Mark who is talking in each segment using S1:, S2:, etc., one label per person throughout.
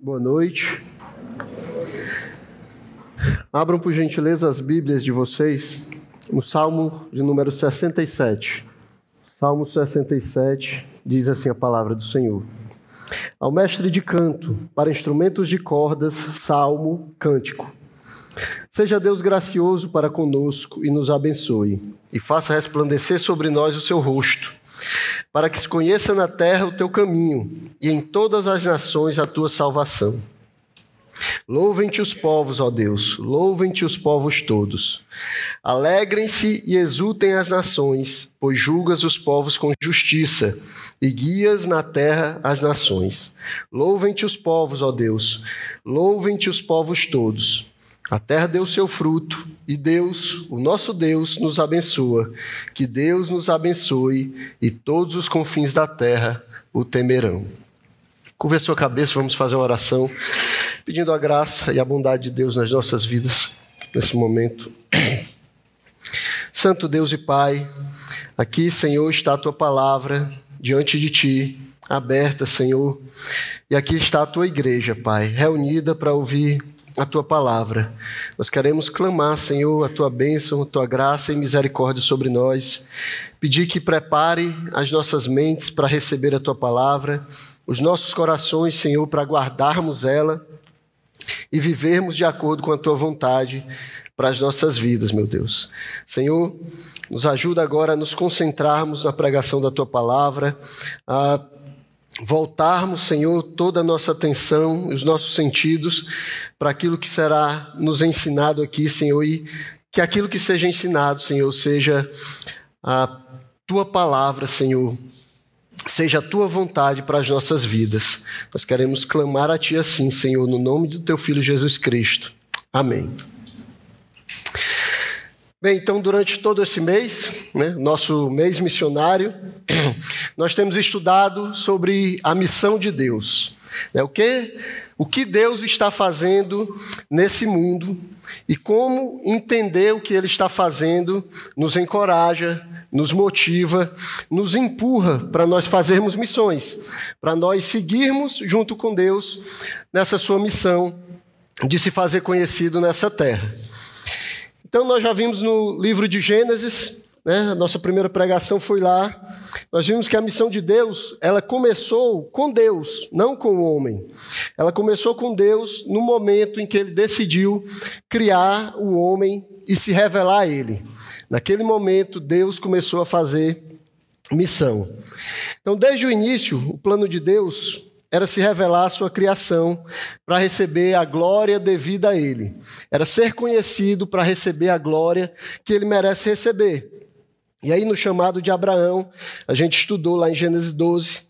S1: Boa noite. Abram por gentileza as Bíblias de vocês no Salmo de número 67. Salmo 67 diz assim a palavra do Senhor. Ao mestre de canto, para instrumentos de cordas, salmo, cântico. Seja Deus gracioso para conosco e nos abençoe, e faça resplandecer sobre nós o seu rosto para que se conheça na terra o teu caminho e em todas as nações a tua salvação. Louvem-te os povos, ó Deus, louvem-te os povos todos. Alegrem-se e exultem as nações, pois julgas os povos com justiça e guias na terra as nações. Louvem-te os povos, ó Deus, louvem-te os povos todos. A terra deu seu fruto e Deus, o nosso Deus, nos abençoa. Que Deus nos abençoe e todos os confins da terra o temerão. Curva a sua cabeça, vamos fazer uma oração, pedindo a graça e a bondade de Deus nas nossas vidas nesse momento. Santo Deus e Pai, aqui, Senhor, está a tua palavra diante de ti, aberta, Senhor, e aqui está a tua igreja, Pai, reunida para ouvir a tua palavra. Nós queremos clamar, Senhor, a tua bênção, a tua graça e misericórdia sobre nós. Pedir que prepare as nossas mentes para receber a tua palavra, os nossos corações, Senhor, para guardarmos ela e vivermos de acordo com a tua vontade para as nossas vidas, meu Deus. Senhor, nos ajuda agora a nos concentrarmos na pregação da tua palavra, a voltarmos, Senhor, toda a nossa atenção, os nossos sentidos para aquilo que será nos ensinado aqui, Senhor, e que aquilo que seja ensinado, Senhor, seja a tua palavra, Senhor, seja a tua vontade para as nossas vidas. Nós queremos clamar a ti assim, Senhor, no nome do teu filho Jesus Cristo. Amém. Bem, então, durante todo esse mês, né, nosso mês missionário, nós temos estudado sobre a missão de Deus. Né, o, que, o que Deus está fazendo nesse mundo e como entender o que Ele está fazendo nos encoraja, nos motiva, nos empurra para nós fazermos missões, para nós seguirmos junto com Deus nessa sua missão de se fazer conhecido nessa terra. Então, nós já vimos no livro de Gênesis, né, nossa primeira pregação foi lá. Nós vimos que a missão de Deus, ela começou com Deus, não com o homem. Ela começou com Deus no momento em que ele decidiu criar o homem e se revelar a ele. Naquele momento, Deus começou a fazer missão. Então, desde o início, o plano de Deus era se revelar a sua criação para receber a glória devida a ele. Era ser conhecido para receber a glória que ele merece receber. E aí, no chamado de Abraão, a gente estudou lá em Gênesis 12,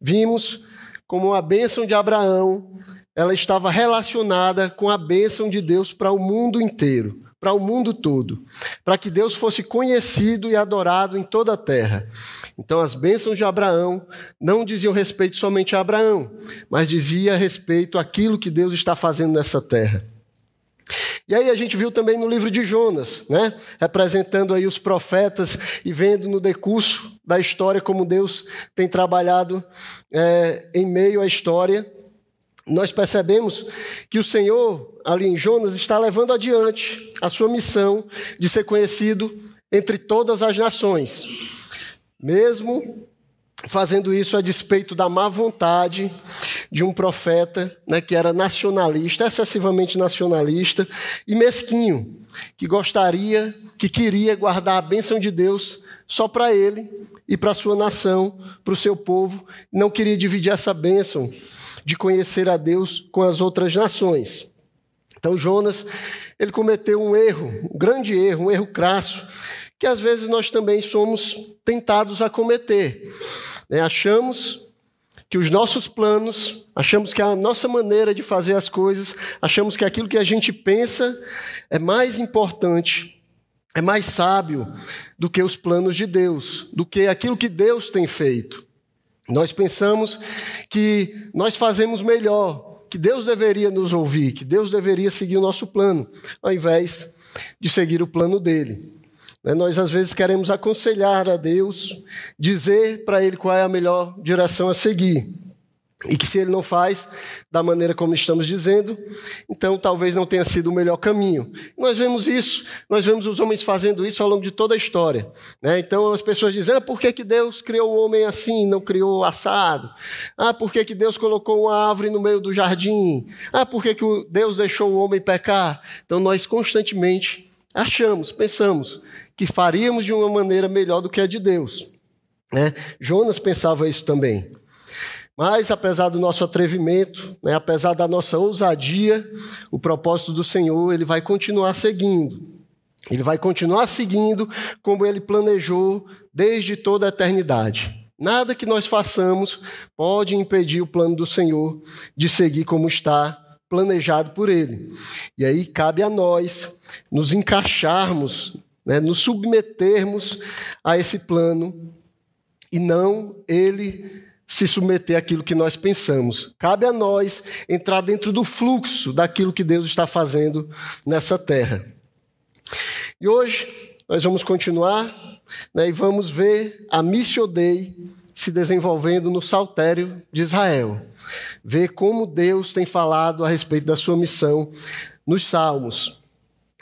S1: vimos como a bênção de Abraão ela estava relacionada com a bênção de Deus para o mundo inteiro para o mundo todo, para que Deus fosse conhecido e adorado em toda a terra. Então, as bênçãos de Abraão não diziam respeito somente a Abraão, mas dizia respeito àquilo que Deus está fazendo nessa terra. E aí a gente viu também no livro de Jonas, né? representando aí os profetas e vendo no decurso da história como Deus tem trabalhado é, em meio à história nós percebemos que o Senhor, ali em Jonas, está levando adiante a sua missão de ser conhecido entre todas as nações, mesmo fazendo isso a despeito da má vontade de um profeta né, que era nacionalista, excessivamente nacionalista e mesquinho, que gostaria, que queria guardar a bênção de Deus só para ele e para a sua nação, para o seu povo, não queria dividir essa bênção de conhecer a Deus com as outras nações. Então Jonas, ele cometeu um erro, um grande erro, um erro crasso, que às vezes nós também somos tentados a cometer. Né? Achamos que os nossos planos, achamos que a nossa maneira de fazer as coisas, achamos que aquilo que a gente pensa é mais importante, é mais sábio do que os planos de Deus, do que aquilo que Deus tem feito. Nós pensamos que nós fazemos melhor, que Deus deveria nos ouvir, que Deus deveria seguir o nosso plano, ao invés de seguir o plano dele. Né, nós, às vezes, queremos aconselhar a Deus, dizer para Ele qual é a melhor direção a seguir. E que se ele não faz da maneira como estamos dizendo, então talvez não tenha sido o melhor caminho. Nós vemos isso, nós vemos os homens fazendo isso ao longo de toda a história. Né? Então as pessoas dizem: ah, por que, que Deus criou o homem assim, não criou assado? Ah, por que, que Deus colocou uma árvore no meio do jardim? Ah, por que, que Deus deixou o homem pecar? Então nós constantemente achamos, pensamos que faríamos de uma maneira melhor do que a de Deus. Né? Jonas pensava isso também. Mas, apesar do nosso atrevimento, né, apesar da nossa ousadia, o propósito do Senhor ele vai continuar seguindo. Ele vai continuar seguindo como ele planejou desde toda a eternidade. Nada que nós façamos pode impedir o plano do Senhor de seguir como está planejado por ele. E aí cabe a nós nos encaixarmos, né, nos submetermos a esse plano e não ele se submeter àquilo que nós pensamos. Cabe a nós entrar dentro do fluxo daquilo que Deus está fazendo nessa terra. E hoje nós vamos continuar né, e vamos ver a Missio Dei se desenvolvendo no saltério de Israel. Ver como Deus tem falado a respeito da sua missão nos Salmos.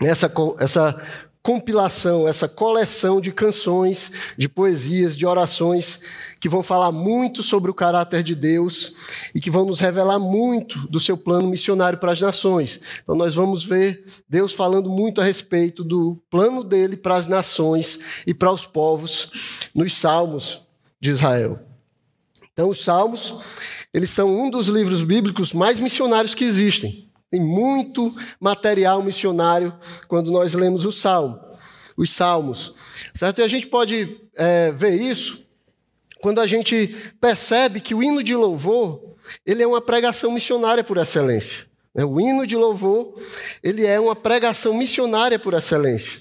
S1: Essa, essa compilação, essa coleção de canções, de poesias, de orações que vão falar muito sobre o caráter de Deus e que vão nos revelar muito do seu plano missionário para as nações. Então nós vamos ver Deus falando muito a respeito do plano dele para as nações e para os povos nos Salmos de Israel. Então os Salmos, eles são um dos livros bíblicos mais missionários que existem. Tem muito material missionário quando nós lemos o Salmo, os Salmos. Certo? E a gente pode é, ver isso quando a gente percebe que o hino de louvor ele é uma pregação missionária por excelência. Né? O hino de louvor ele é uma pregação missionária por excelência.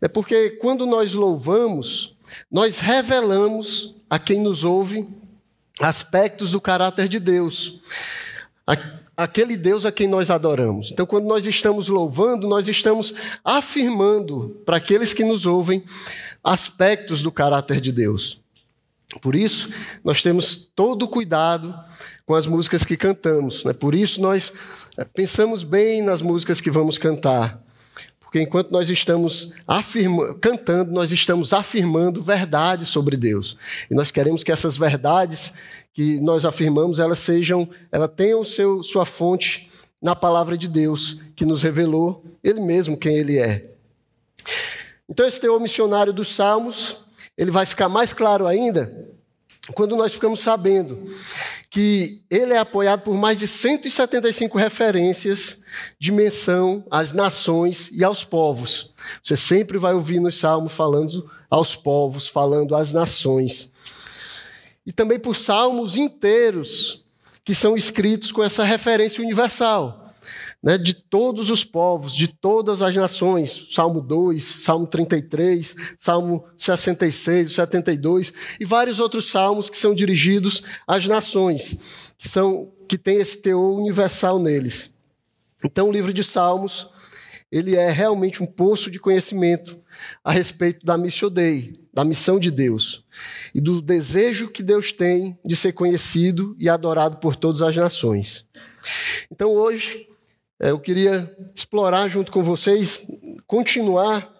S1: É porque quando nós louvamos, nós revelamos a quem nos ouve aspectos do caráter de Deus aquele Deus a quem nós adoramos. Então, quando nós estamos louvando, nós estamos afirmando para aqueles que nos ouvem aspectos do caráter de Deus. Por isso, nós temos todo o cuidado com as músicas que cantamos. Né? Por isso, nós eh, pensamos bem nas músicas que vamos cantar. Porque enquanto nós estamos cantando, nós estamos afirmando verdades sobre Deus. E nós queremos que essas verdades que nós afirmamos, elas sejam, ela tenham seu, sua fonte na palavra de Deus, que nos revelou Ele mesmo quem Ele é. Então, esse teor missionário dos Salmos, ele vai ficar mais claro ainda quando nós ficamos sabendo que ele é apoiado por mais de 175 referências de menção às nações e aos povos. Você sempre vai ouvir nos Salmos falando aos povos, falando às nações e também por salmos inteiros que são escritos com essa referência universal, né, de todos os povos, de todas as nações. Salmo 2, Salmo 33, Salmo 66, 72 e vários outros salmos que são dirigidos às nações, que são que tem esse teor universal neles. Então, o livro de Salmos, ele é realmente um poço de conhecimento a respeito da Missio Dei, da missão de Deus e do desejo que Deus tem de ser conhecido e adorado por todas as nações. Então hoje é, eu queria explorar junto com vocês, continuar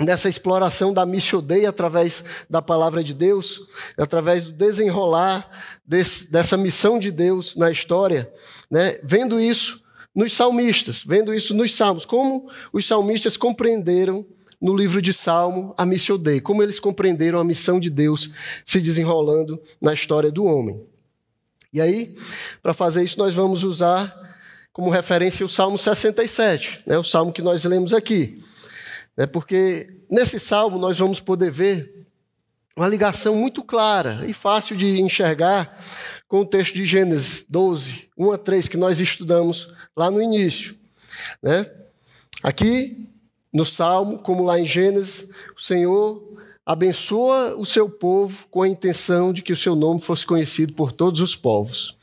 S1: nessa exploração da Missio Dei através da palavra de Deus, através do desenrolar desse, dessa missão de Deus na história, né? vendo isso nos salmistas, vendo isso nos salmos, como os salmistas compreenderam no livro de Salmo a Missio Dei, como eles compreenderam a missão de Deus se desenrolando na história do homem. E aí, para fazer isso, nós vamos usar como referência o Salmo 67, né, o salmo que nós lemos aqui. É porque nesse salmo nós vamos poder ver uma ligação muito clara e fácil de enxergar com o texto de Gênesis 12, 1 a 3, que nós estudamos lá no início. Né? Aqui no Salmo, como lá em Gênesis, o Senhor abençoa o seu povo com a intenção de que o seu nome fosse conhecido por todos os povos.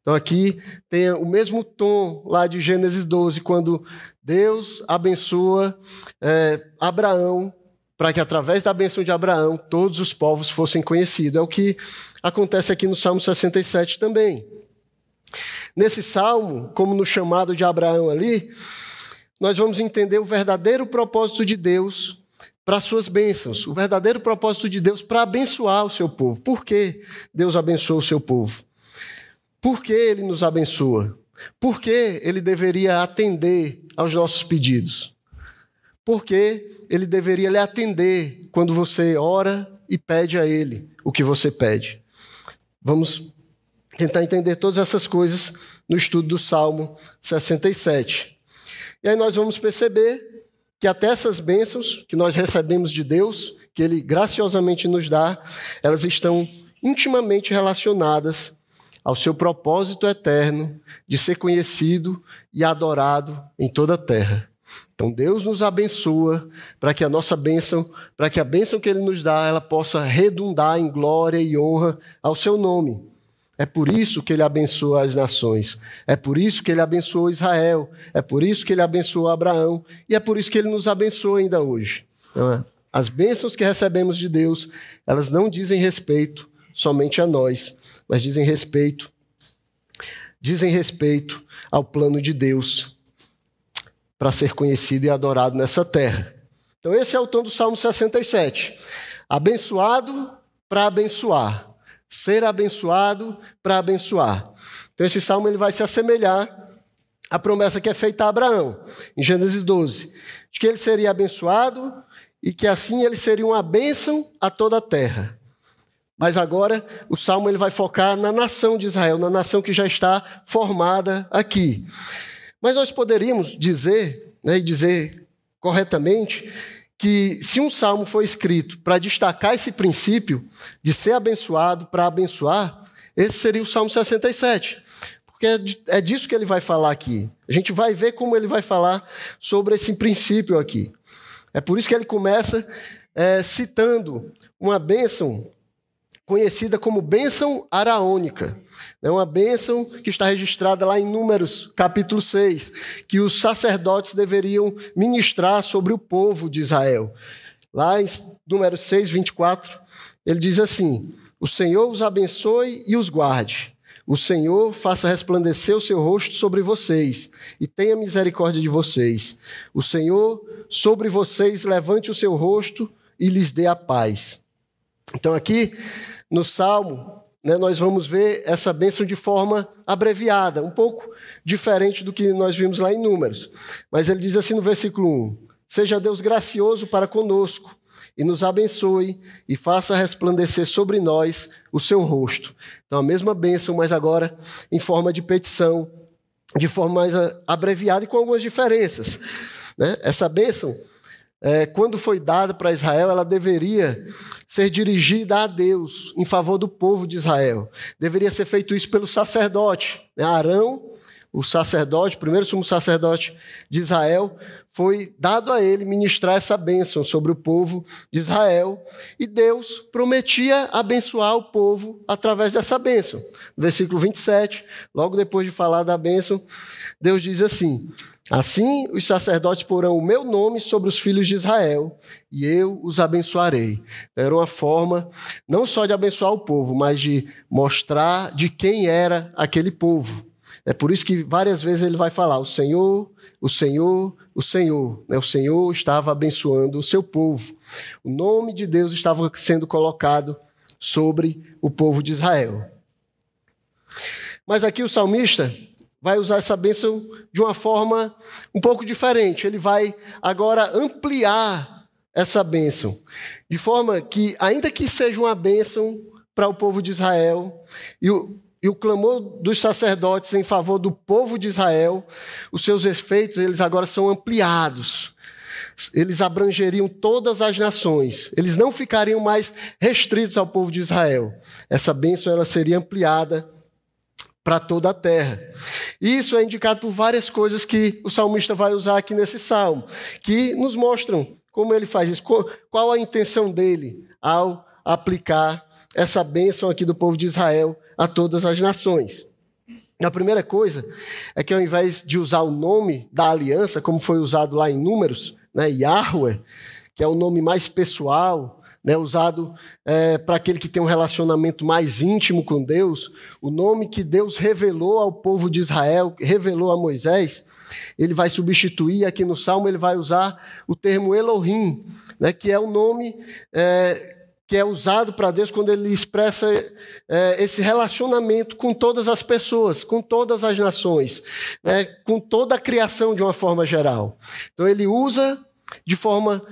S1: Então aqui tem o mesmo tom lá de Gênesis 12, quando Deus abençoa é, Abraão, para que através da benção de Abraão todos os povos fossem conhecidos. É o que acontece aqui no Salmo 67 também. Nesse salmo, como no chamado de Abraão ali, nós vamos entender o verdadeiro propósito de Deus para suas bênçãos, o verdadeiro propósito de Deus para abençoar o seu povo. Por que Deus abençoa o seu povo? Por que ele nos abençoa? Por que ele deveria atender aos nossos pedidos? Por que ele deveria lhe atender quando você ora e pede a ele o que você pede? Vamos tentar entender todas essas coisas no estudo do Salmo 67. E aí nós vamos perceber que até essas bênçãos que nós recebemos de Deus, que Ele graciosamente nos dá, elas estão intimamente relacionadas ao seu propósito eterno de ser conhecido e adorado em toda a terra. Então Deus nos abençoa para que a nossa bênção, para que a bênção que Ele nos dá, ela possa redundar em glória e honra ao seu nome. É por isso que ele abençoa as nações. É por isso que ele abençoou Israel. É por isso que ele abençoou Abraão. E é por isso que ele nos abençoa ainda hoje. É? As bênçãos que recebemos de Deus, elas não dizem respeito somente a nós, mas dizem respeito, dizem respeito ao plano de Deus para ser conhecido e adorado nessa terra. Então, esse é o tom do Salmo 67. Abençoado para abençoar ser abençoado para abençoar. Então esse salmo ele vai se assemelhar à promessa que é feita a Abraão, em Gênesis 12, de que ele seria abençoado e que assim ele seria uma bênção a toda a terra. Mas agora o salmo ele vai focar na nação de Israel, na nação que já está formada aqui. Mas nós poderíamos dizer, né, e dizer corretamente, que se um salmo foi escrito para destacar esse princípio de ser abençoado para abençoar, esse seria o Salmo 67. Porque é, é disso que ele vai falar aqui. A gente vai ver como ele vai falar sobre esse princípio aqui. É por isso que ele começa é, citando uma bênção conhecida como bênção araônica. É uma bênção que está registrada lá em Números, capítulo 6, que os sacerdotes deveriam ministrar sobre o povo de Israel. Lá em Números 6, 24, ele diz assim: O Senhor os abençoe e os guarde. O Senhor faça resplandecer o seu rosto sobre vocês e tenha misericórdia de vocês. O Senhor sobre vocês levante o seu rosto e lhes dê a paz. Então aqui no Salmo, né, nós vamos ver essa bênção de forma abreviada, um pouco diferente do que nós vimos lá em Números. Mas ele diz assim no versículo 1: Seja Deus gracioso para conosco e nos abençoe e faça resplandecer sobre nós o seu rosto. Então, a mesma bênção, mas agora em forma de petição, de forma mais abreviada e com algumas diferenças. Né? Essa bênção é, quando foi dada para Israel, ela deveria ser dirigida a Deus, em favor do povo de Israel. Deveria ser feito isso pelo sacerdote. Né? Arão, o sacerdote, o primeiro sumo sacerdote de Israel, foi dado a ele ministrar essa bênção sobre o povo de Israel, e Deus prometia abençoar o povo através dessa bênção. No versículo 27, logo depois de falar da bênção, Deus diz assim: Assim os sacerdotes porão o meu nome sobre os filhos de Israel, e eu os abençoarei. Era uma forma não só de abençoar o povo, mas de mostrar de quem era aquele povo. É por isso que várias vezes ele vai falar: o Senhor, o Senhor, o Senhor. Né? O Senhor estava abençoando o seu povo. O nome de Deus estava sendo colocado sobre o povo de Israel. Mas aqui o salmista vai usar essa bênção de uma forma um pouco diferente. Ele vai agora ampliar essa bênção, de forma que, ainda que seja uma bênção para o povo de Israel, e o, e o clamor dos sacerdotes em favor do povo de Israel, os seus efeitos eles agora são ampliados. Eles abrangeriam todas as nações. Eles não ficariam mais restritos ao povo de Israel. Essa bênção ela seria ampliada para toda a terra. Isso é indicado por várias coisas que o salmista vai usar aqui nesse salmo, que nos mostram como ele faz isso, qual a intenção dele ao aplicar essa bênção aqui do povo de Israel a todas as nações. A primeira coisa é que ao invés de usar o nome da aliança, como foi usado lá em Números, né, Yahweh, que é o nome mais pessoal, né, usado é, para aquele que tem um relacionamento mais íntimo com Deus, o nome que Deus revelou ao povo de Israel, revelou a Moisés, ele vai substituir, aqui no Salmo ele vai usar o termo Elohim, né, que é o nome é, que é usado para Deus quando ele expressa é, esse relacionamento com todas as pessoas, com todas as nações, né, com toda a criação de uma forma geral. Então ele usa de forma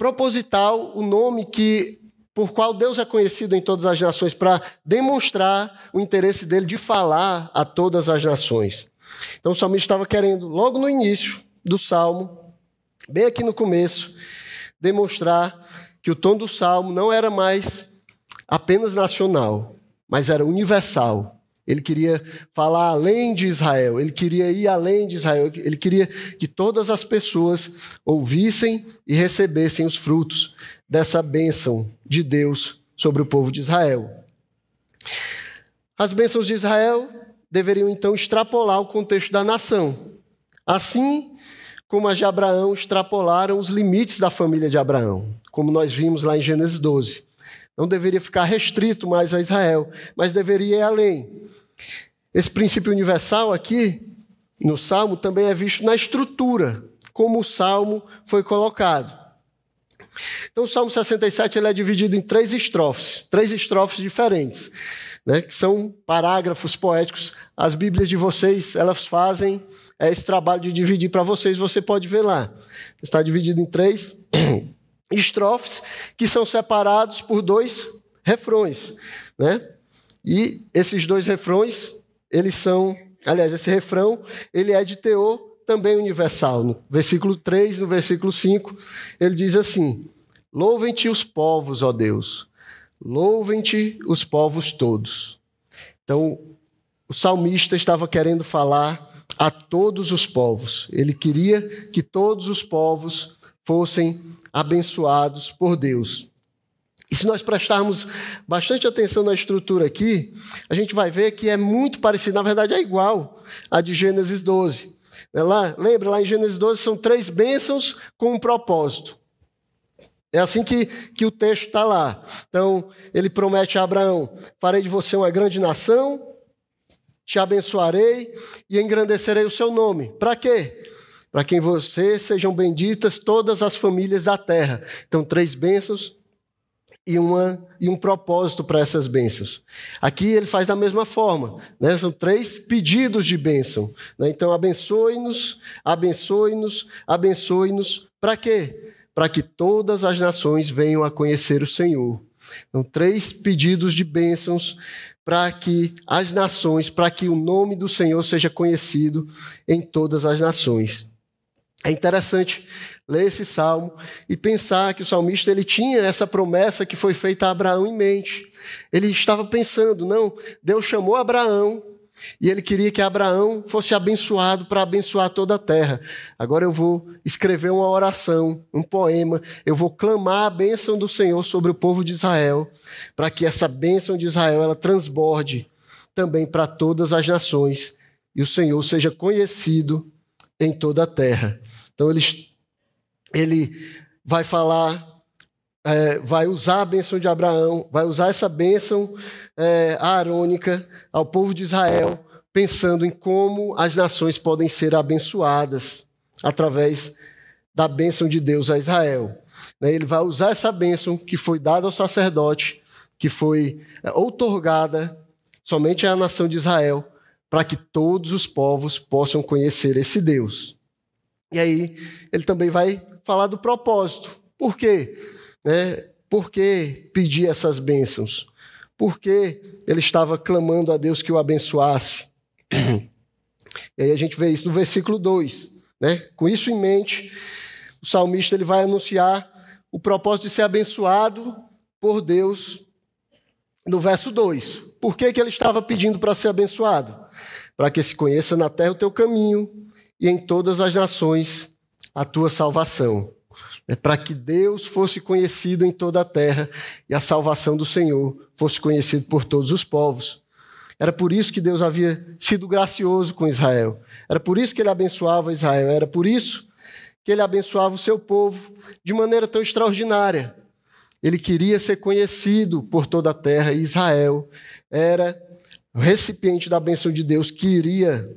S1: proposital o nome que por qual Deus é conhecido em todas as nações para demonstrar o interesse dele de falar a todas as nações. Então o salmista estava querendo logo no início do salmo, bem aqui no começo, demonstrar que o tom do salmo não era mais apenas nacional, mas era universal. Ele queria falar além de Israel, ele queria ir além de Israel, ele queria que todas as pessoas ouvissem e recebessem os frutos dessa bênção de Deus sobre o povo de Israel. As bênçãos de Israel deveriam então extrapolar o contexto da nação. Assim como as de Abraão extrapolaram os limites da família de Abraão, como nós vimos lá em Gênesis 12. Não deveria ficar restrito mais a Israel, mas deveria ir além. Esse princípio universal aqui, no Salmo, também é visto na estrutura, como o Salmo foi colocado. Então, o Salmo 67 ele é dividido em três estrofes, três estrofes diferentes, né, que são parágrafos poéticos. As Bíblias de vocês, elas fazem esse trabalho de dividir para vocês, você pode ver lá. Está dividido em três estrofes, que são separados por dois refrões. Né? E esses dois refrões, eles são, aliás, esse refrão, ele é de teor também universal. No versículo 3, no versículo 5, ele diz assim: Louvem-te os povos, ó Deus, louvem-te os povos todos. Então, o salmista estava querendo falar a todos os povos. Ele queria que todos os povos fossem abençoados por Deus. E se nós prestarmos bastante atenção na estrutura aqui, a gente vai ver que é muito parecido, na verdade é igual a de Gênesis 12. Né, lá, lembra, lá em Gênesis 12 são três bênçãos com um propósito. É assim que, que o texto está lá. Então, ele promete a Abraão: farei de você uma grande nação, te abençoarei e engrandecerei o seu nome. Para quê? Para que em você sejam benditas todas as famílias da terra. Então, três bênçãos e, uma, e um propósito para essas bênçãos. Aqui ele faz da mesma forma, né? são três pedidos de bênção. Né? Então, abençoe-nos, abençoe-nos, abençoe-nos. Para quê? Para que todas as nações venham a conhecer o Senhor. Então, três pedidos de bênçãos para que as nações, para que o nome do Senhor seja conhecido em todas as nações. É interessante ler esse salmo e pensar que o salmista ele tinha essa promessa que foi feita a Abraão em mente. Ele estava pensando, não, Deus chamou Abraão e ele queria que Abraão fosse abençoado para abençoar toda a terra. Agora eu vou escrever uma oração, um poema, eu vou clamar a bênção do Senhor sobre o povo de Israel, para que essa bênção de Israel ela transborde também para todas as nações e o Senhor seja conhecido em toda a terra. Então ele, vai falar, é, vai usar a bênção de Abraão, vai usar essa bênção é, arônica ao povo de Israel, pensando em como as nações podem ser abençoadas através da bênção de Deus a Israel. Né, ele vai usar essa bênção que foi dada ao sacerdote, que foi é, outorgada somente à nação de Israel, para que todos os povos possam conhecer esse Deus. E aí ele também vai falar do propósito. Por quê? É, por que pedir essas bênçãos? Por que ele estava clamando a Deus que o abençoasse? E aí a gente vê isso no versículo 2. Né? Com isso em mente, o salmista ele vai anunciar o propósito de ser abençoado por Deus no verso 2. Por que, que ele estava pedindo para ser abençoado? Para que se conheça na terra o teu caminho e em todas as nações a tua salvação. É para que Deus fosse conhecido em toda a terra e a salvação do Senhor fosse conhecida por todos os povos. Era por isso que Deus havia sido gracioso com Israel. Era por isso que ele abençoava Israel. Era por isso que ele abençoava o seu povo de maneira tão extraordinária. ele queria ser conhecido por toda a terra, e Israel era o recipiente da bênção de Deus que iria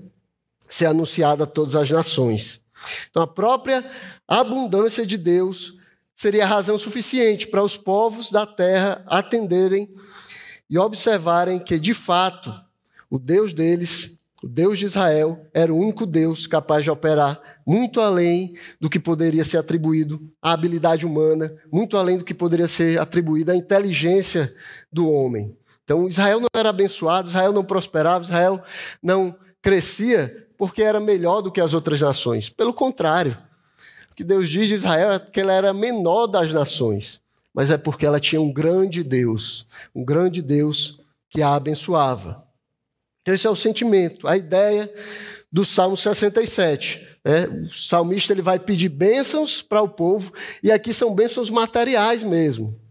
S1: ser anunciada a todas as nações. Então, a própria abundância de Deus seria razão suficiente para os povos da terra atenderem e observarem que, de fato, o Deus deles, o Deus de Israel, era o único Deus capaz de operar muito além do que poderia ser atribuído à habilidade humana, muito além do que poderia ser atribuído à inteligência do homem. Então, Israel não era abençoado, Israel não prosperava, Israel não crescia porque era melhor do que as outras nações. Pelo contrário, o que Deus diz de Israel é que ela era menor das nações, mas é porque ela tinha um grande Deus, um grande Deus que a abençoava. Então, esse é o sentimento, a ideia do Salmo 67. Né? O salmista ele vai pedir bênçãos para o povo, e aqui são bênçãos materiais mesmo.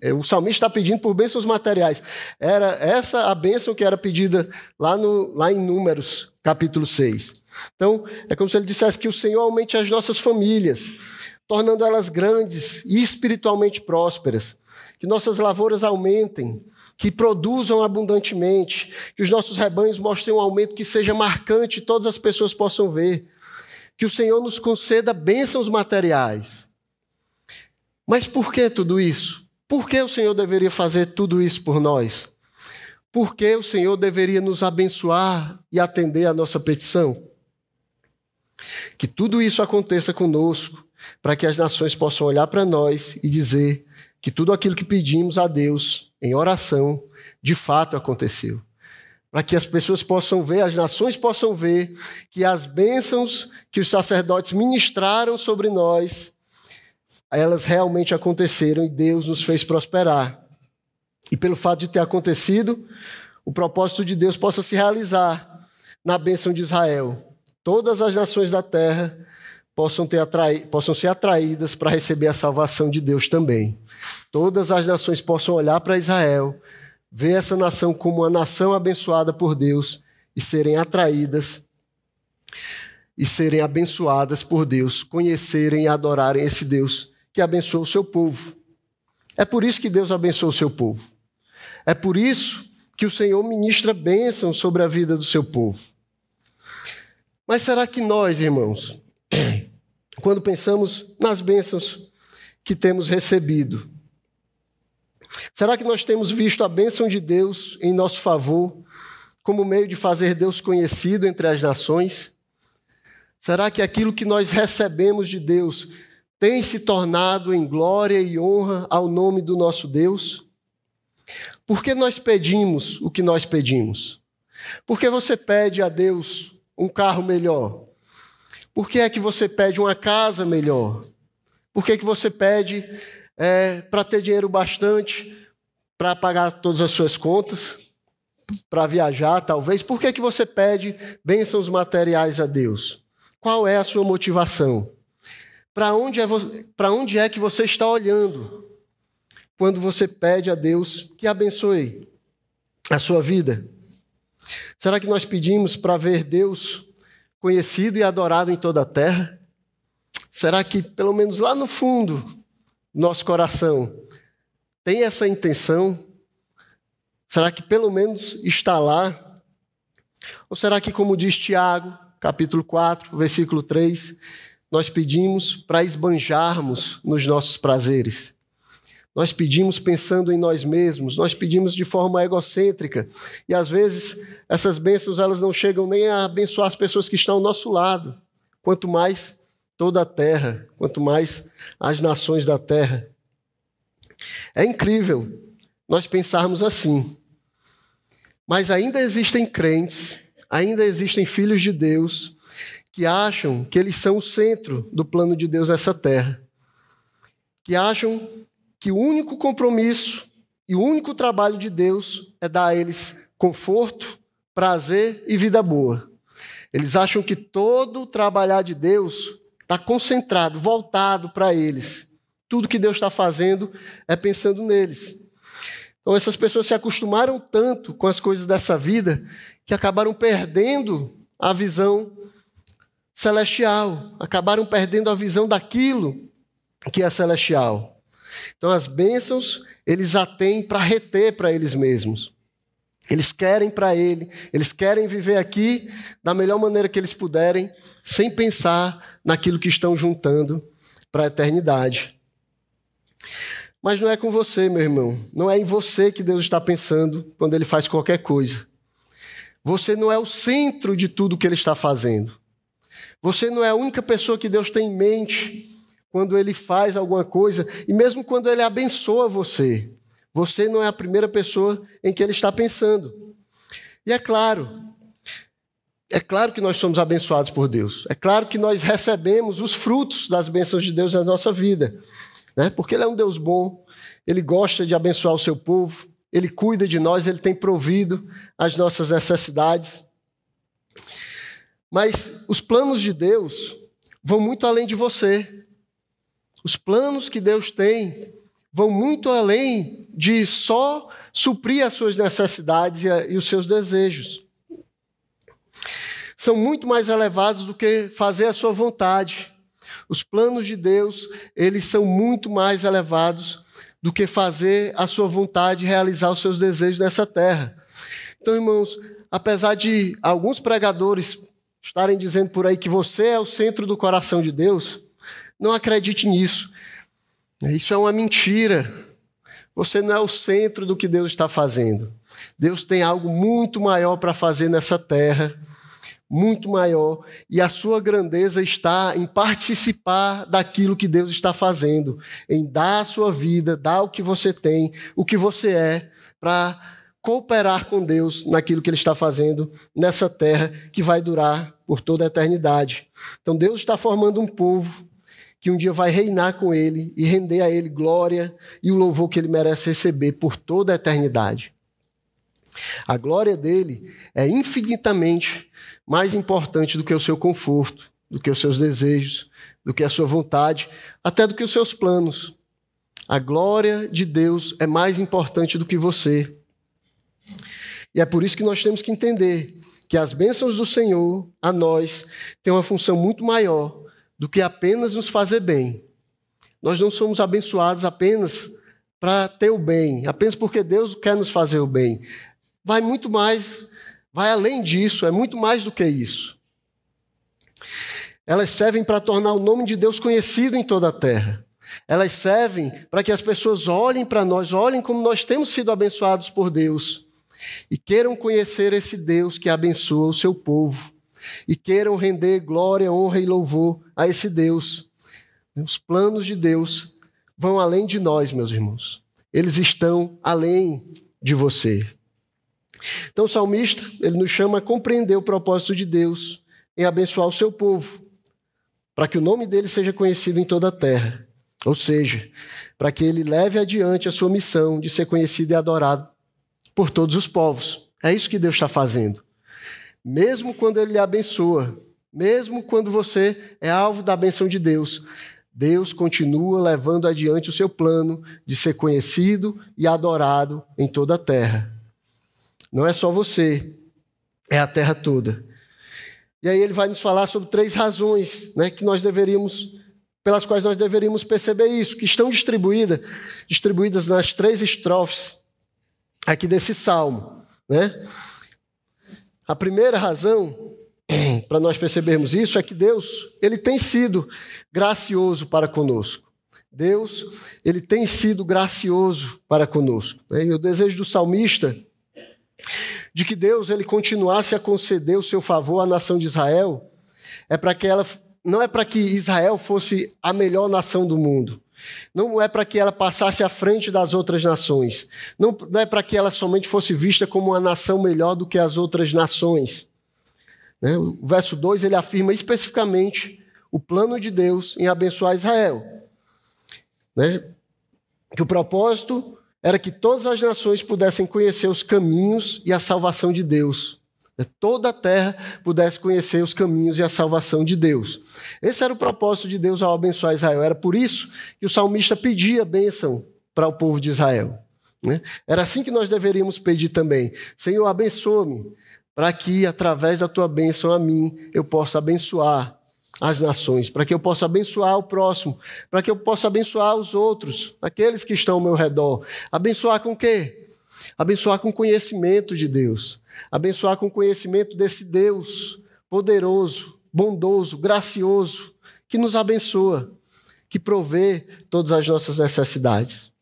S1: É, o salmista está pedindo por bênçãos materiais. Era essa a bênção que era pedida lá, no, lá em Números, capítulo 6. Então, é como se ele dissesse que o Senhor aumente as nossas famílias, tornando elas grandes e espiritualmente prósperas. Que nossas lavouras aumentem, que produzam abundantemente, que os nossos rebanhos mostrem um aumento que seja marcante e todas as pessoas possam ver. Que o Senhor nos conceda bênçãos materiais. Mas por que tudo isso? Por que o Senhor deveria fazer tudo isso por nós? Por que o Senhor deveria nos abençoar e atender a nossa petição? Que tudo isso aconteça conosco, para que as nações possam olhar para nós e dizer que tudo aquilo que pedimos a Deus em oração, de fato aconteceu. Para que as pessoas possam ver, as nações possam ver que as bênçãos que os sacerdotes ministraram sobre nós elas realmente aconteceram e Deus nos fez prosperar. E pelo fato de ter acontecido, o propósito de Deus possa se realizar na bênção de Israel. Todas as nações da terra possam, ter possam ser atraídas para receber a salvação de Deus também. Todas as nações possam olhar para Israel, ver essa nação como uma nação abençoada por Deus e serem atraídas e serem abençoadas por Deus, conhecerem e adorarem esse Deus que abençoa o seu povo. É por isso que Deus abençoa o seu povo. É por isso que o Senhor ministra bênção sobre a vida do seu povo. Mas será que nós, irmãos, quando pensamos nas bênçãos que temos recebido, será que nós temos visto a bênção de Deus em nosso favor como meio de fazer Deus conhecido entre as nações? Será que aquilo que nós recebemos de Deus tem se tornado em glória e honra ao nome do nosso Deus? Por que nós pedimos o que nós pedimos? Por que você pede a Deus um carro melhor? Por que é que você pede uma casa melhor? Por que, é que você pede é, para ter dinheiro bastante para pagar todas as suas contas? Para viajar, talvez? Por que, é que você pede bênçãos materiais a Deus? Qual é a sua motivação? Para onde, é, onde é que você está olhando quando você pede a Deus que abençoe a sua vida? Será que nós pedimos para ver Deus conhecido e adorado em toda a terra? Será que, pelo menos lá no fundo, nosso coração tem essa intenção? Será que pelo menos está lá? Ou será que, como diz Tiago, capítulo 4, versículo 3, nós pedimos para esbanjarmos nos nossos prazeres. Nós pedimos pensando em nós mesmos, nós pedimos de forma egocêntrica. E às vezes essas bênçãos elas não chegam nem a abençoar as pessoas que estão ao nosso lado, quanto mais toda a terra, quanto mais as nações da terra. É incrível nós pensarmos assim. Mas ainda existem crentes, ainda existem filhos de Deus que acham que eles são o centro do plano de Deus nessa terra, que acham que o único compromisso e o único trabalho de Deus é dar a eles conforto, prazer e vida boa. Eles acham que todo o trabalhar de Deus está concentrado, voltado para eles. Tudo que Deus está fazendo é pensando neles. Então, essas pessoas se acostumaram tanto com as coisas dessa vida que acabaram perdendo a visão celestial, acabaram perdendo a visão daquilo que é celestial. Então, as bênçãos, eles atêm para reter para eles mesmos. Eles querem para Ele, eles querem viver aqui da melhor maneira que eles puderem, sem pensar naquilo que estão juntando para a eternidade. Mas não é com você, meu irmão. Não é em você que Deus está pensando quando Ele faz qualquer coisa. Você não é o centro de tudo que Ele está fazendo. Você não é a única pessoa que Deus tem em mente quando Ele faz alguma coisa, e mesmo quando Ele abençoa você. Você não é a primeira pessoa em que ele está pensando. E é claro, é claro que nós somos abençoados por Deus. É claro que nós recebemos os frutos das bênçãos de Deus na nossa vida. Né? Porque Ele é um Deus bom, Ele gosta de abençoar o seu povo, Ele cuida de nós, Ele tem provido as nossas necessidades. Mas os planos de Deus vão muito além de você. Os planos que Deus tem vão muito além de só suprir as suas necessidades e, os seus desejos. São muito mais elevados do que fazer a sua vontade. Os planos de Deus, eles são muito mais elevados do que fazer a sua vontade e realizar os seus desejos nessa terra. Então, irmãos, apesar de alguns pregadores estarem dizendo por aí que você é o centro do coração de Deus, não acredite nisso. Isso é uma mentira. Você não é o centro do que Deus está fazendo. Deus tem algo muito maior para fazer nessa terra, muito maior, e a sua grandeza está em participar daquilo que Deus está fazendo, em dar a sua vida, dar o que você tem, o que você é, para cooperar com Deus naquilo que Ele está fazendo nessa terra que vai durar por toda a eternidade. Então Deus está formando um povo que um dia vai reinar com ele e render a ele glória e o louvor que ele merece receber por toda a eternidade. A glória dele é infinitamente mais importante do que o seu conforto, do que os seus desejos, do que a sua vontade, até do que os seus planos. A glória de Deus é mais importante do que você. E é por isso que nós temos que entender que as bênçãos do Senhor a nós têm uma função muito maior do que apenas nos fazer bem. Nós não somos abençoados apenas para ter o bem, apenas porque Deus quer nos fazer o bem. Vai muito mais, vai além disso, é muito mais do que isso. Elas servem para tornar o nome de Deus conhecido em toda a terra. Elas servem para que as pessoas olhem para nós, olhem como nós temos sido abençoados por Deus e queiram conhecer esse Deus que abençoa o seu povo e queiram render glória, honra e louvor a esse Deus. Os planos de Deus vão além de nós, meus irmãos. Eles estão além de você. Então o salmista, ele nos chama a compreender o propósito de Deus em abençoar o seu povo, para que o nome dele seja conhecido em toda a terra. Ou seja, para que ele leve adiante a sua missão de ser conhecido e adorado por todos os povos. É isso que Deus está fazendo. Mesmo quando Ele lhe abençoa, mesmo quando você é alvo da benção de Deus, Deus continua levando adiante o seu plano de ser conhecido e adorado em toda a terra. Não é só você, é a terra toda. E aí ele vai nos falar sobre três razões né, que nós deveríamos, pelas quais nós deveríamos perceber isso, que estão distribuídas, distribuídas nas três estrofes aqui desse salmo. Né? A primeira razão para nós percebermos isso é que Deus, ele tem sido gracioso para conosco. Deus, ele tem sido gracioso para conosco. Né? E o desejo do salmista de que Deus ele continuasse a conceder o seu favor à nação de Israel é para que ela não é para que Israel fosse a melhor nação do mundo, não é para que ela passasse à frente das outras nações. Não, não é para que ela somente fosse vista como uma nação melhor do que as outras nações. Né? O verso 2 ele afirma especificamente o plano de Deus em abençoar Israel. Né? Que o propósito era que todas as nações pudessem conhecer os caminhos e a salvação de Deus toda a terra pudesse conhecer os caminhos e a salvação de Deus. Esse era o propósito de Deus ao abençoar Israel. Era por isso que o salmista pedia bênção para o povo de Israel. Né? Era assim que nós deveríamos pedir também: Senhor, abençoa-me, para que através da tua bênção a mim eu possa abençoar as nações, para que eu possa abençoar o próximo, para que eu possa abençoar os outros, aqueles que estão ao meu redor. Abençoar com quê? Abençoar com conhecimento de Deus. Abençoar com conhecimento desse Deus poderoso, bondoso, gracioso, que nos abençoa, que provê todas as nossas necessidades.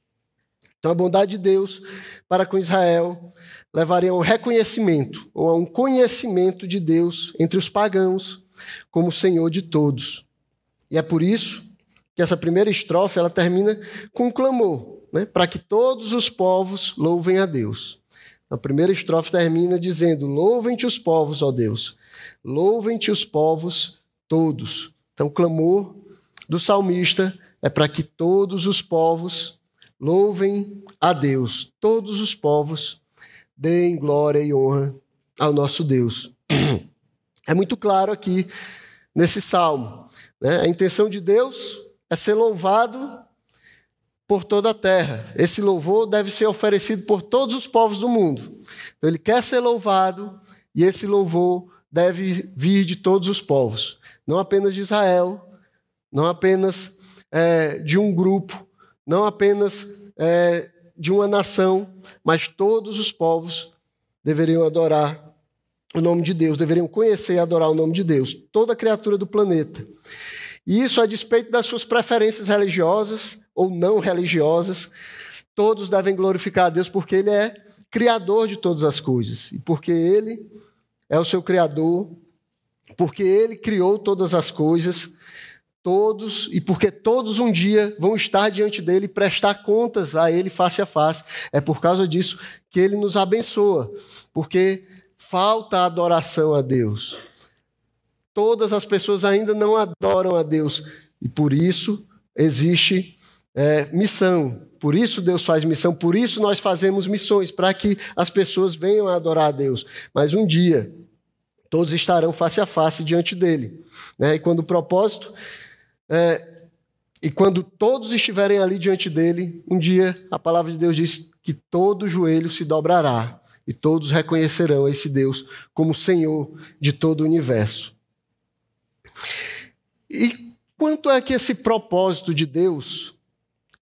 S1: Então, a bondade de Deus para com Israel levaria a um reconhecimento ou a um conhecimento de Deus entre os pagãos como Senhor de todos. E é por isso que essa primeira estrofe ela termina com um clamor, né, para que todos os povos louvem a Deus. A primeira estrofe termina dizendo: Louvem-te os povos, ó Deus, louvem-te os povos todos. Então, o clamor do salmista é para que todos os povos louvem a Deus, todos os povos deem glória e honra ao nosso Deus. É muito claro aqui nesse salmo. Né? A intenção de Deus é ser louvado por toda a terra. Esse louvor deve ser oferecido por todos os povos do mundo. Então, ele quer ser louvado e esse louvor deve vir de todos os povos, não apenas de Israel, não apenas é, de um grupo, não apenas é, de uma nação, mas todos os povos deveriam adorar o nome de Deus, deveriam conhecer e adorar o nome de Deus, toda criatura do planeta. E isso a despeito das suas preferências religiosas ou não religiosas, todos devem glorificar a Deus porque Ele é criador de todas as coisas e porque Ele é o seu criador, porque Ele criou todas as coisas, todos e porque todos um dia vão estar diante dele e prestar contas a Ele face a face. É por causa disso que Ele nos abençoa, porque falta adoração a Deus. Todas as pessoas ainda não adoram a Deus e por isso existe é, missão. Por isso Deus faz missão, por isso nós fazemos missões, para que as pessoas venham a adorar a Deus. Mas um dia, todos estarão face a face diante dele. Né? E quando o propósito. É, e quando todos estiverem ali diante dele, um dia a palavra de Deus diz que todo joelho se dobrará e todos reconhecerão esse Deus como Senhor de todo o universo. E quanto é que esse propósito de Deus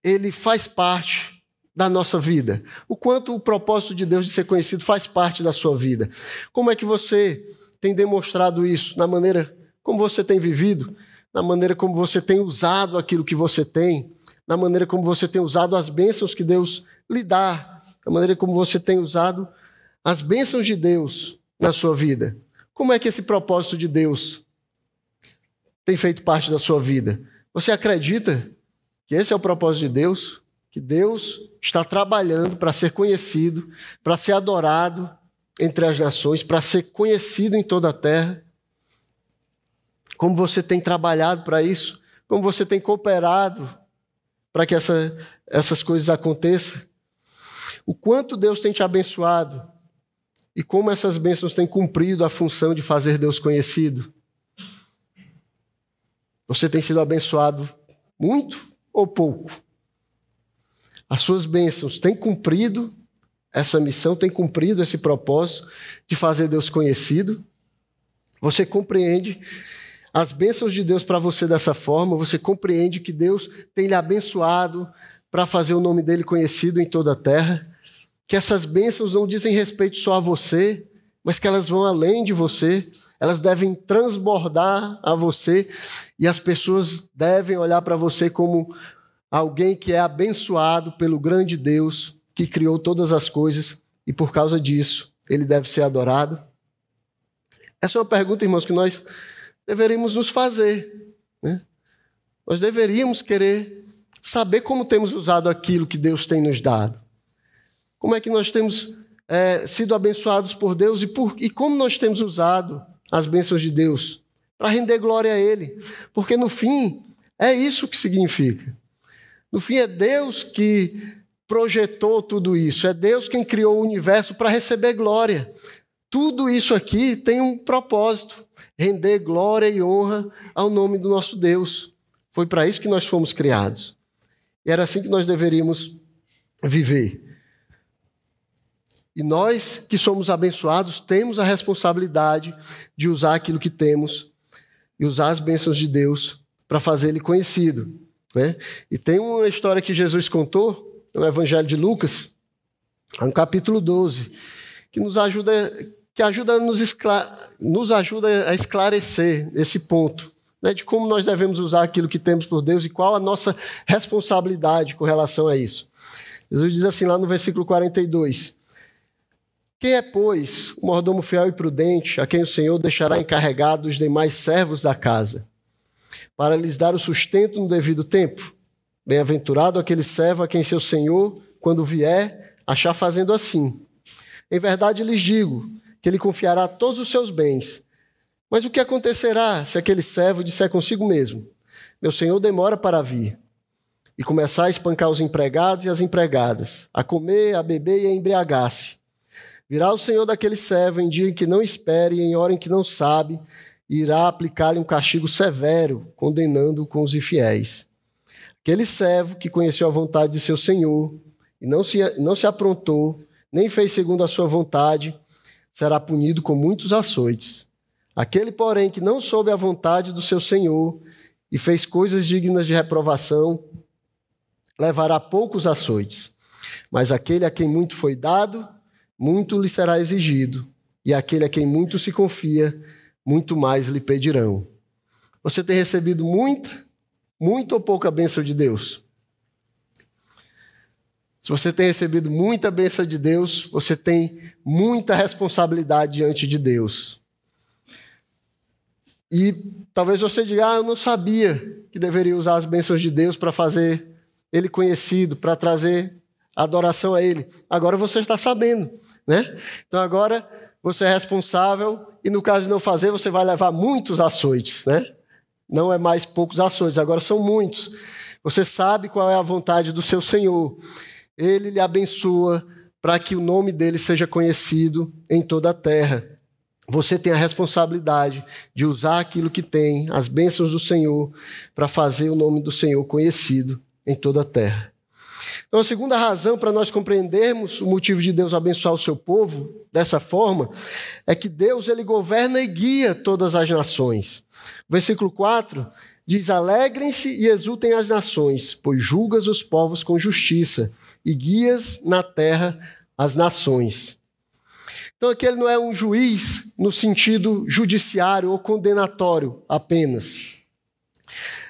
S1: ele faz parte da nossa vida? O quanto o propósito de Deus de ser conhecido faz parte da sua vida? Como é que você tem demonstrado isso na maneira como você tem vivido, na maneira como você tem usado aquilo que você tem, na maneira como você tem usado as bênçãos que Deus lhe dá, na maneira como você tem usado as bênçãos de Deus na sua vida. Como é que esse propósito de Deus tem feito parte da sua vida? Você acredita que esse é o propósito de Deus? Que Deus está trabalhando para ser conhecido, para ser adorado entre as nações, para ser conhecido em toda a terra? Como você tem trabalhado para isso? Como você tem cooperado para que essa, essas coisas aconteçam? O quanto Deus tem te abençoado e como essas bênçãos têm cumprido a função de fazer Deus conhecido? Você tem sido abençoado muito ou pouco? As suas bênçãos têm cumprido essa missão, têm cumprido esse propósito de fazer Deus conhecido? Você compreende as bênçãos de Deus para você dessa forma? Você compreende que Deus tem lhe abençoado para fazer o nome dele conhecido em toda a terra? que essas bênçãos não dizem respeito só a você, mas que elas vão além de você, elas devem transbordar a você e as pessoas devem olhar para você como alguém que é abençoado pelo grande Deus que criou todas as coisas e por causa disso ele deve ser adorado? Essa é uma pergunta, irmãos, que nós deveríamos nos fazer. Né? Nós deveríamos querer saber como temos usado aquilo que Deus tem nos dado. Como é que nós temos é, sido abençoados por Deus e, por, e como nós temos usado as bênçãos de Deus para render glória a Ele. Porque no fim, é isso que significa. No fim, é Deus que projetou tudo isso, é Deus quem criou o universo para receber glória. Tudo isso aqui tem um propósito: render glória e honra ao nome do nosso Deus. Foi para isso que nós fomos criados. E era assim que nós deveríamos viver. E nós que somos abençoados temos a responsabilidade de usar aquilo que temos e usar as bênçãos de Deus para fazer ele conhecido. Né? E tem uma história que Jesus contou no Evangelho de Lucas, no capítulo 12, que nos ajuda, que ajuda nos, nos ajuda a esclarecer esse ponto né, de como nós devemos usar aquilo que temos por Deus e qual a nossa responsabilidade com relação a isso. Jesus diz assim lá no versículo 42: Quem é, pois, o mordomo fiel e prudente, a quem o Senhor deixará encarregado os demais servos da casa, para lhes dar o sustento no devido tempo? Bem-aventurado aquele servo a quem seu Senhor, quando vier, achar fazendo assim. Em verdade lhes digo que ele confiará todos os seus bens mas o que acontecerá se aquele servo disser consigo mesmo: Meu senhor demora para vir? E começar a espancar os empregados e as empregadas, a comer, a beber e a embriagar-se. Virá o senhor daquele servo em dia em que não espere em hora em que não sabe, e irá aplicar-lhe um castigo severo, condenando-o com os infiéis. Aquele servo que conheceu a vontade de seu senhor e não se, não se aprontou, nem fez segundo a sua vontade, será punido com muitos açoites. Aquele, porém, que não soube a vontade do seu Senhor e fez coisas dignas de reprovação, levará poucos açoites. Mas aquele a quem muito foi dado, muito lhe será exigido, e aquele a quem muito se confia, muito mais lhe pedirão. Você tem recebido muita, muita ou pouca bênção de Deus? Se você tem recebido muita bênção de Deus, você tem muita responsabilidade diante de Deus. E talvez você diga, ah, eu não sabia que deveria usar as bênçãos de Deus para fazer ele conhecido, para trazer adoração a ele. Agora você está sabendo, né? Então agora você é responsável e no caso de não fazer, você vai levar muitos açoites, né? Não é mais poucos açoites, agora são muitos. Você sabe qual é a vontade do seu Senhor. Ele lhe abençoa para que o nome dele seja conhecido em toda a terra. Você tem a responsabilidade de usar aquilo que tem, as bênçãos do Senhor, para fazer o nome do Senhor conhecido em toda a terra. Então, a segunda razão para nós compreendermos o motivo de Deus abençoar o seu povo dessa forma é que Deus ele governa e guia todas as nações. Versículo 4 diz: Alegrem-se e exultem as nações, pois julgas os povos com justiça e guias na terra as nações. Então, aqui ele não é um juiz no sentido judiciário ou condenatório apenas.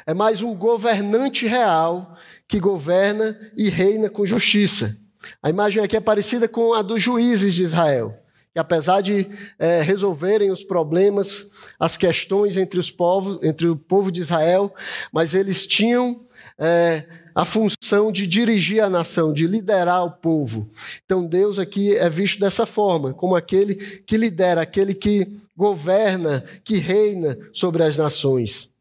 S1: É mais um governante real que governa e reina com justiça. A imagem aqui é parecida com a dos juízes de Israel, que apesar de é, resolverem os problemas, as questões entre os povos, entre o povo de Israel, mas eles tinham é, a função de dirigir a nação, de liderar o povo. Então Deus aqui é visto dessa forma, como aquele que lidera, aquele que governa, que reina sobre as nações.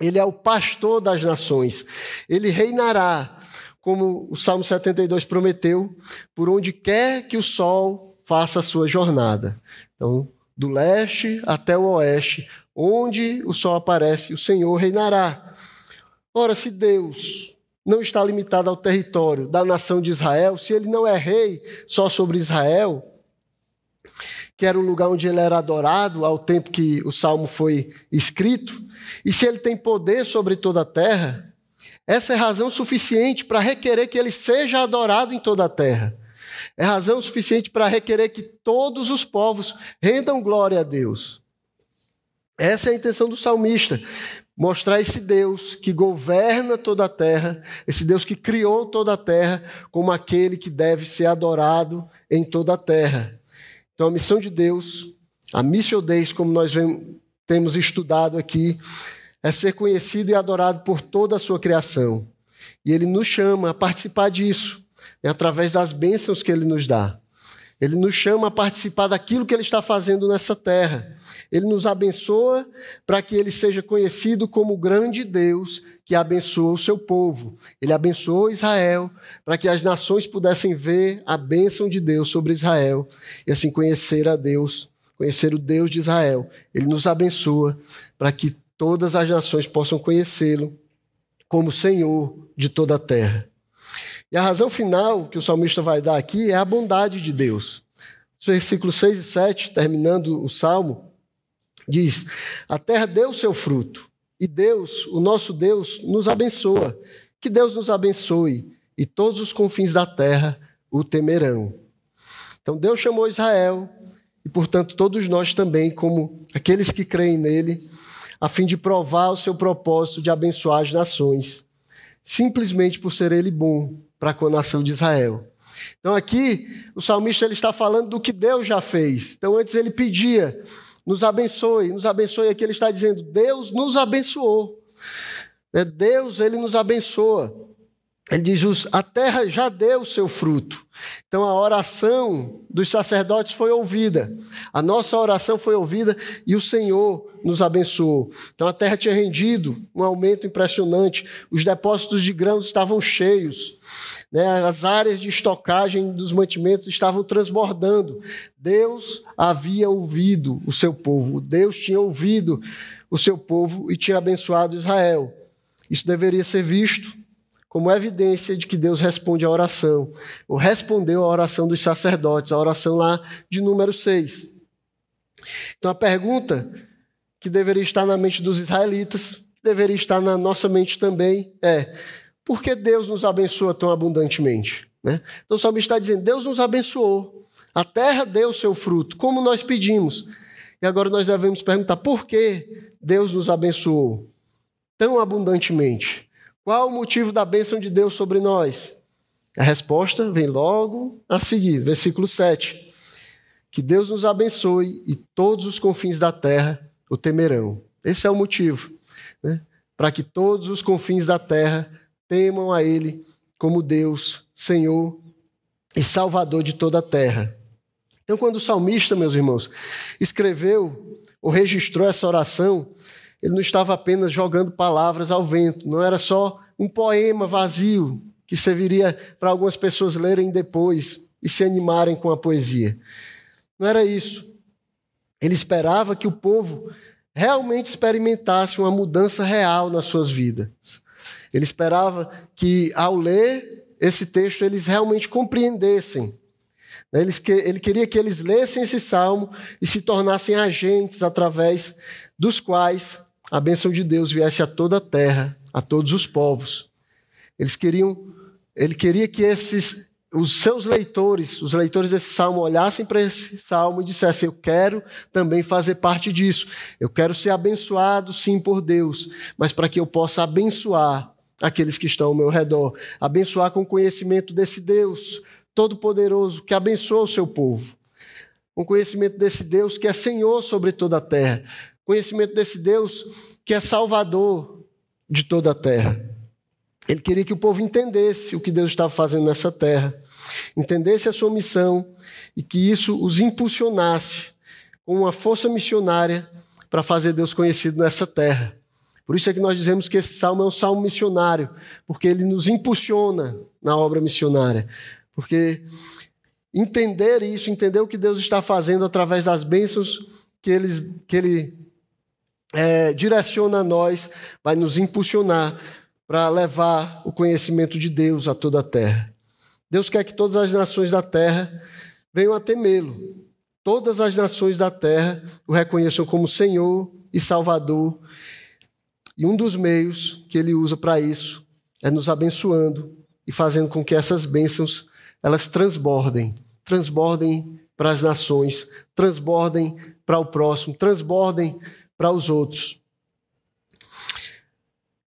S1: Ele é o pastor das nações. Ele reinará, como o Salmo 72 prometeu, por onde quer que o sol faça a sua jornada. Então, do leste até o oeste, onde o sol aparece, o Senhor reinará. Ora, se Deus não está limitado ao território da nação de Israel, se ele não é rei só sobre Israel, que era o lugar onde ele era adorado ao tempo que o salmo foi escrito, e se ele tem poder sobre toda a terra, essa é razão suficiente para requerer que ele seja adorado em toda a terra. É razão suficiente para requerer que todos os povos rendam glória a Deus. Essa é a intenção do salmista mostrar esse Deus que governa toda a terra, esse Deus que criou toda a terra, como aquele que deve ser adorado em toda a terra. Então, a missão de Deus, a missio Deus, como nós temos estudado aqui, é ser conhecido e adorado por toda a sua criação. E ele nos chama a participar disso, é através das bênçãos que ele nos dá. Ele nos chama a participar daquilo que ele está fazendo nessa terra. Ele nos abençoa para que ele seja conhecido como o grande Deus que abençoa o seu povo. Ele abençoou Israel para que as nações pudessem ver a bênção de Deus sobre Israel e assim conhecer a Deus, conhecer o Deus de Israel. Ele nos abençoa para que todas as nações possam conhecê-lo como Senhor de toda a terra. E a razão final que o salmista vai dar aqui é a bondade de Deus. Versículos 6 e 7, terminando o salmo, diz: A terra deu seu fruto, e Deus, o nosso Deus, nos abençoa. Que Deus nos abençoe, e todos os confins da terra o temerão. Então Deus chamou Israel, e portanto todos nós também, como aqueles que creem nele, a fim de provar o seu propósito de abençoar as nações, simplesmente por ser ele bom para com a nação de Israel. Então aqui o salmista ele está falando do que Deus já fez. Então antes ele pedia, nos abençoe, nos abençoe. Aqui ele está dizendo, Deus nos abençoou. É, Deus ele nos abençoa. Ele diz: a terra já deu seu fruto. Então a oração dos sacerdotes foi ouvida, a nossa oração foi ouvida e o Senhor nos abençoou. Então a terra tinha rendido um aumento impressionante, os depósitos de grãos estavam cheios, né? as áreas de estocagem dos mantimentos estavam transbordando. Deus havia ouvido o seu povo, Deus tinha ouvido o seu povo e tinha abençoado Israel. Isso deveria ser visto como evidência de que Deus responde à oração, ou respondeu à oração dos sacerdotes, a oração lá de número 6. Então a pergunta que deveria estar na mente dos israelitas, deveria estar na nossa mente também, é: por que Deus nos abençoa tão abundantemente? Né? Então o salmista está dizendo: Deus nos abençoou, a terra deu seu fruto, como nós pedimos. E agora nós devemos perguntar: por que Deus nos abençoou tão abundantemente? Qual o motivo da bênção de Deus sobre nós? A resposta vem logo a seguir, versículo 7. Que Deus nos abençoe e todos os confins da terra o temerão. Esse é o motivo, né? para que todos os confins da terra temam a Ele como Deus, Senhor e Salvador de toda a terra. Então, quando o salmista, meus irmãos, escreveu ou registrou essa oração, ele não estava apenas jogando palavras ao vento, não era só um poema vazio que serviria para algumas pessoas lerem depois e se animarem com a poesia. Não era isso. Ele esperava que o povo realmente experimentasse uma mudança real nas suas vidas. Ele esperava que, ao ler esse texto, eles realmente compreendessem. Ele queria que eles lessem esse salmo e se tornassem agentes através dos quais a bênção de Deus viesse a toda a terra, a todos os povos. Eles queriam, ele queria que esses os seus leitores, os leitores desse salmo olhassem para esse salmo e dissessem: Eu quero também fazer parte disso. Eu quero ser abençoado, sim, por Deus, mas para que eu possa abençoar aqueles que estão ao meu redor, abençoar com o conhecimento desse Deus todo-poderoso que abençoa o seu povo, o conhecimento desse Deus que é Senhor sobre toda a terra, conhecimento desse Deus que é Salvador de toda a terra. Ele queria que o povo entendesse o que Deus estava fazendo nessa terra, entendesse a sua missão e que isso os impulsionasse com uma força missionária para fazer Deus conhecido nessa terra. Por isso é que nós dizemos que esse salmo é um salmo missionário, porque ele nos impulsiona na obra missionária. Porque entender isso, entender o que Deus está fazendo através das bênçãos que ele, que ele é, direciona a nós, vai nos impulsionar para levar o conhecimento de Deus a toda a terra. Deus quer que todas as nações da terra venham a temê-lo. Todas as nações da terra o reconheçam como Senhor e Salvador. E um dos meios que ele usa para isso é nos abençoando e fazendo com que essas bênçãos elas transbordem, transbordem para as nações, transbordem para o próximo, transbordem para os outros.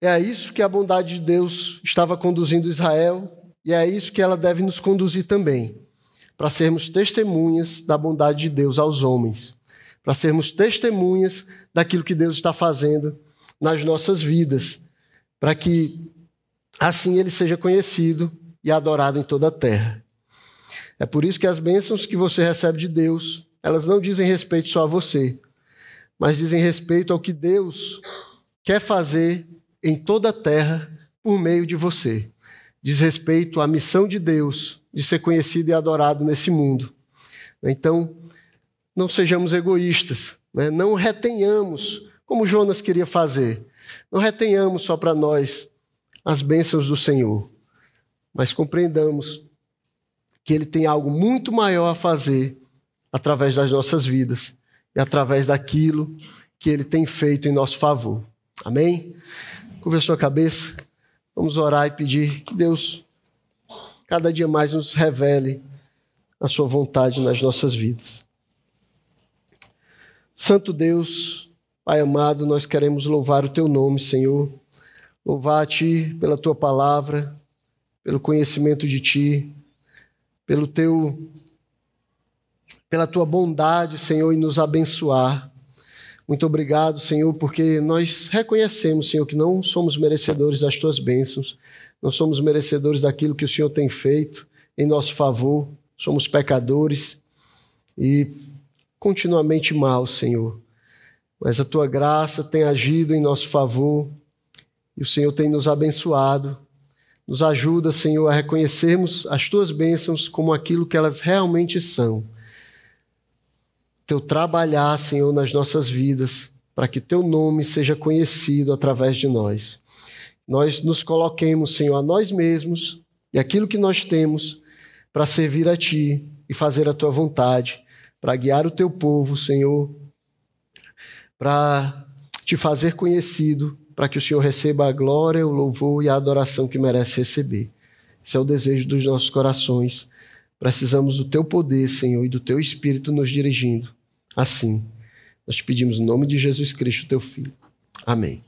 S1: É a isso que a bondade de Deus estava conduzindo Israel e é a isso que ela deve nos conduzir também, para sermos testemunhas da bondade de Deus aos homens, para sermos testemunhas daquilo que Deus está fazendo nas nossas vidas, para que assim ele seja conhecido e adorado em toda a terra. É por isso que as bênçãos que você recebe de Deus, elas não dizem respeito só a você, mas dizem respeito ao que Deus quer fazer em toda a terra por meio de você. Diz respeito à missão de Deus de ser conhecido e adorado nesse mundo. Então, não sejamos egoístas, né? não retenhamos, como Jonas queria fazer, não retenhamos só para nós as bênçãos do Senhor, mas compreendamos que Ele tem algo muito maior a fazer através das nossas vidas e através daquilo que Ele tem feito em nosso favor. Amém? Curva a cabeça. Vamos orar e pedir que Deus cada dia mais nos revele a sua vontade nas nossas vidas. Santo Deus, Pai amado, nós queremos louvar o teu nome, Senhor. Louvar a ti pela tua palavra, pelo conhecimento de ti, pelo teu pela tua bondade, Senhor, e nos abençoar. Muito obrigado, Senhor, porque nós reconhecemos, Senhor, que não somos merecedores das tuas bênçãos, não somos merecedores daquilo que o Senhor tem feito em nosso favor, somos pecadores e continuamente mal, Senhor. Mas a tua graça tem agido em nosso favor e o Senhor tem nos abençoado. Nos ajuda, Senhor, a reconhecermos as tuas bênçãos como aquilo que elas realmente são teu trabalhar, Senhor, nas nossas vidas, para que teu nome seja conhecido através de nós. Nós nos coloquemos, Senhor, a nós mesmos e aquilo que nós temos para servir a ti e fazer a tua vontade, para guiar o teu povo, Senhor, para te fazer conhecido, para que o Senhor receba a glória, o louvor e a adoração que merece receber. Esse é o desejo dos nossos corações. Precisamos do teu poder, Senhor, e do teu espírito nos dirigindo. Assim, nós te pedimos em nome de Jesus Cristo, teu filho. Amém.